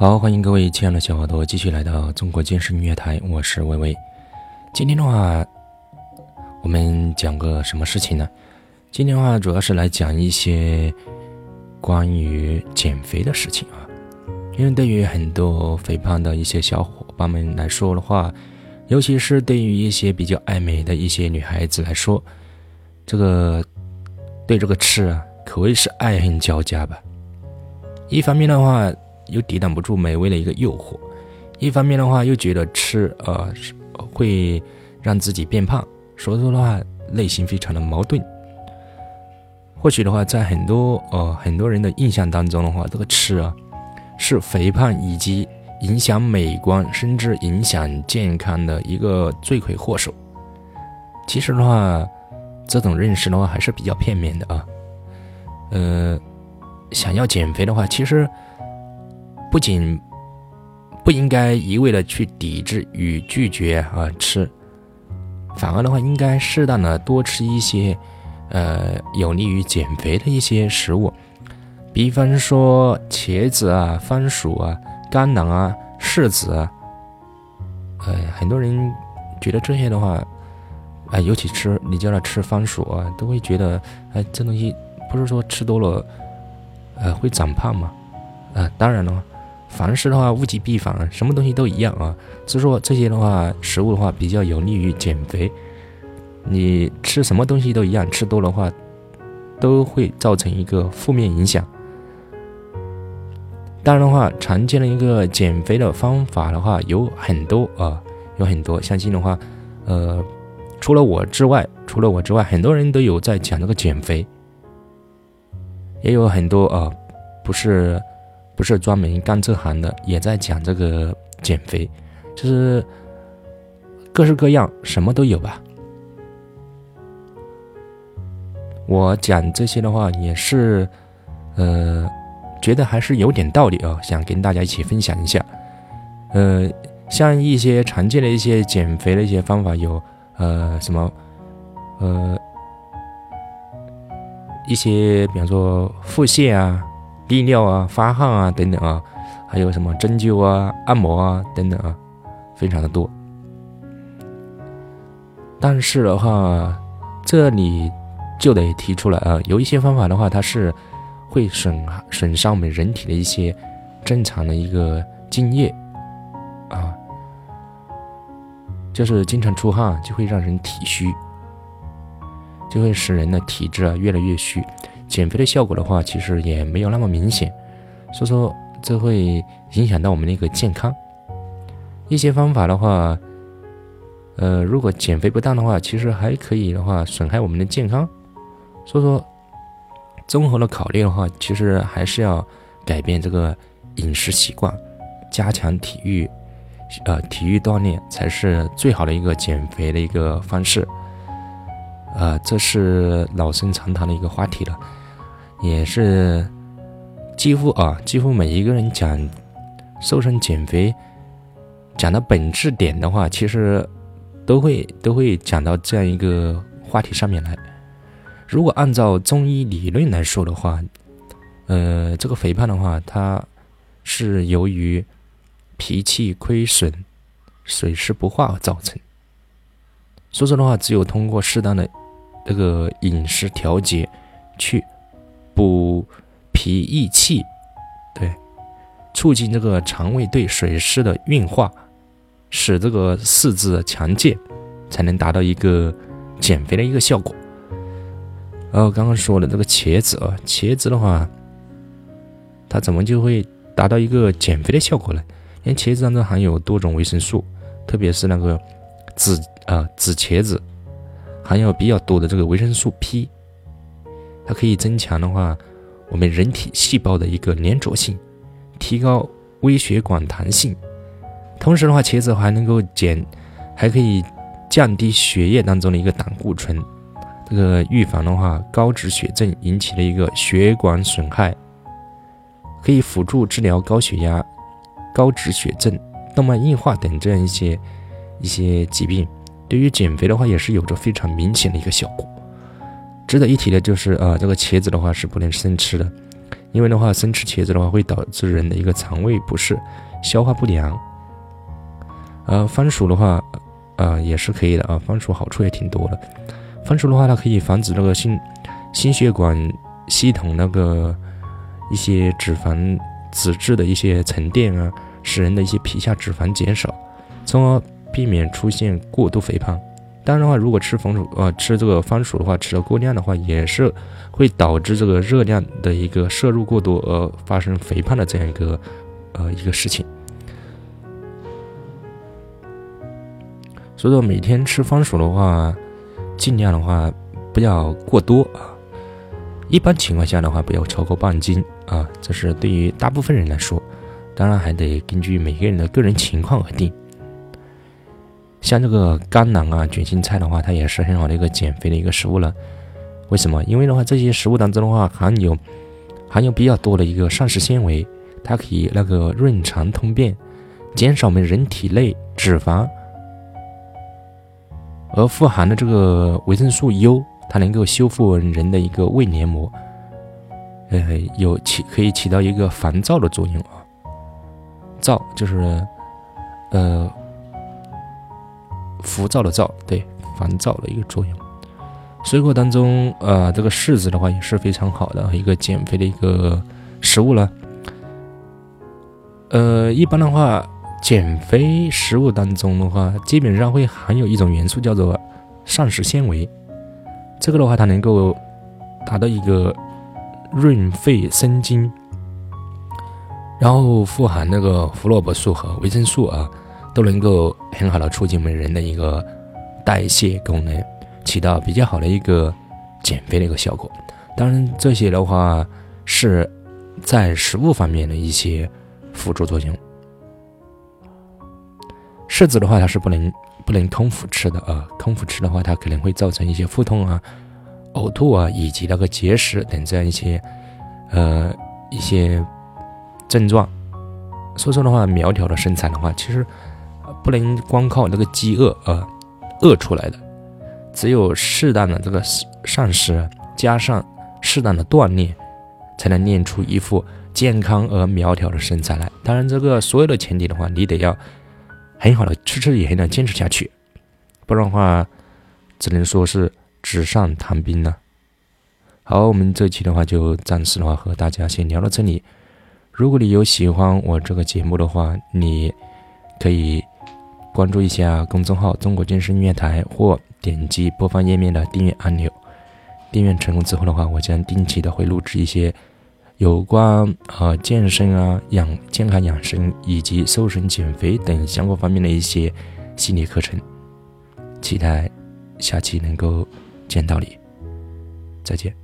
好，欢迎各位亲爱的小耳朵继续来到中国健身音乐台，我是微微。今天的话，我们讲个什么事情呢？今天的话，主要是来讲一些关于减肥的事情啊。因为对于很多肥胖的一些小伙伴们来说的话，尤其是对于一些比较爱美的一些女孩子来说，这个对这个吃啊，可谓是爱恨交加吧。一方面的话，又抵挡不住美味的一个诱惑，一方面的话又觉得吃呃会让自己变胖，所以说的话内心非常的矛盾。或许的话，在很多呃很多人的印象当中的话，这个吃啊是肥胖以及影响美观甚至影响健康的一个罪魁祸首。其实的话，这种认识的话还是比较片面的啊。呃，想要减肥的话，其实。不仅不应该一味的去抵制与拒绝啊吃，反而的话应该适当的多吃一些，呃有利于减肥的一些食物，比方说茄子啊、番薯啊、甘蓝啊、柿子啊，呃很多人觉得这些的话，啊尤其吃你叫他吃番薯啊，都会觉得哎这东西不是说吃多了，呃会长胖吗？啊当然了。凡事的话，物极必反，什么东西都一样啊。所以说这些的话，食物的话比较有利于减肥。你吃什么东西都一样，吃多的话，都会造成一个负面影响。当然的话，常见的一个减肥的方法的话有很多啊，有很多。相信的话，呃，除了我之外，除了我之外，很多人都有在讲这个减肥，也有很多啊，不是。不是专门干这行的，也在讲这个减肥，就是各式各样，什么都有吧。我讲这些的话，也是，呃，觉得还是有点道理啊，想跟大家一起分享一下。呃，像一些常见的一些减肥的一些方法，有呃什么，呃，一些比方说腹泻啊。利尿啊、发汗啊等等啊，还有什么针灸啊、按摩啊等等啊，非常的多。但是的话，这里就得提出来啊，有一些方法的话，它是会损损伤我们人体的一些正常的一个津液啊，就是经常出汗就会让人体虚，就会使人的体质啊越来越虚。减肥的效果的话，其实也没有那么明显，所以说这会影响到我们的一个健康。一些方法的话，呃，如果减肥不当的话，其实还可以的话损害我们的健康。所以说，综合的考虑的话，其实还是要改变这个饮食习惯，加强体育，呃，体育锻炼才是最好的一个减肥的一个方式。啊，这是老生常谈的一个话题了。也是几乎啊，几乎每一个人讲瘦身减肥讲的本质点的话，其实都会都会讲到这样一个话题上面来。如果按照中医理论来说的话，呃，这个肥胖的话，它是由于脾气亏损、水湿不化而造成。所以说的话，只有通过适当的这个饮食调节去。补脾益气，对，促进这个肠胃对水湿的运化，使这个四肢强健，才能达到一个减肥的一个效果。然后刚刚说的这个茄子啊，茄子的话，它怎么就会达到一个减肥的效果呢？因为茄子当中含有多种维生素，特别是那个紫啊紫茄子，含有比较多的这个维生素 P。它可以增强的话，我们人体细胞的一个粘着性，提高微血管弹性。同时的话，茄子还能够减，还可以降低血液当中的一个胆固醇，这个预防的话高脂血症引起的一个血管损害，可以辅助治疗高血压、高脂血症、动脉硬化等这样一些一些疾病。对于减肥的话，也是有着非常明显的一个效果。值得一提的就是，呃，这个茄子的话是不能生吃的，因为的话，生吃茄子的话会导致人的一个肠胃不适、消化不良。呃，番薯的话，呃，也是可以的啊。番薯好处也挺多的。番薯的话，它可以防止那个心心血管系统那个一些脂肪脂质的一些沉淀啊，使人的一些皮下脂肪减少，从而避免出现过度肥胖。当然的话，如果吃红薯呃吃这个番薯的话，吃的过量的话，也是会导致这个热量的一个摄入过多而发生肥胖的这样一个呃一个事情。所以说，每天吃番薯的话，尽量的话不要过多啊。一般情况下的话，不要超过半斤啊。这是对于大部分人来说，当然还得根据每个人的个人情况而定。像这个甘蓝啊、卷心菜的话，它也是很好的一个减肥的一个食物了。为什么？因为的话，这些食物当中的话，含有含有比较多的一个膳食纤维，它可以那个润肠通便，减少我们人体内脂肪。而富含的这个维生素 U，它能够修复人的一个胃黏膜，呃，有起可以起到一个防燥的作用啊。燥就是，呃。浮躁的躁，对，烦躁的一个作用。水果当中，呃，这个柿子的话也是非常好的一个减肥的一个食物了。呃，一般的话，减肥食物当中的话，基本上会含有一种元素叫做膳食纤维。这个的话，它能够达到一个润肺生津，然后富含那个胡萝卜素和维生素啊。都能够很好的促进我们人的一个代谢功能，起到比较好的一个减肥的一个效果。当然，这些的话是在食物方面的一些辅助作用。柿子的话，它是不能不能空腹吃的啊，空腹吃的话，它可能会造成一些腹痛啊、呕吐啊，以及那个结石等这样一些呃一些症状。所以说的话，苗条的身材的话，其实。不能光靠那个饥饿而饿出来的，只有适当的这个膳食加上适当的锻炼，才能练出一副健康而苗条的身材来。当然，这个所有的前提的话，你得要很好的持之以恒的坚持下去，不然的话，只能说是纸上谈兵了。好，我们这期的话就暂时的话和大家先聊到这里。如果你有喜欢我这个节目的话，你可以。关注一下公众号“中国健身音乐台”或点击播放页面的订阅按钮。订阅成功之后的话，我将定期的会录制一些有关呃健身啊、养健康养生以及瘦身减肥等相关方面的一些系列课程。期待下期能够见到你，再见。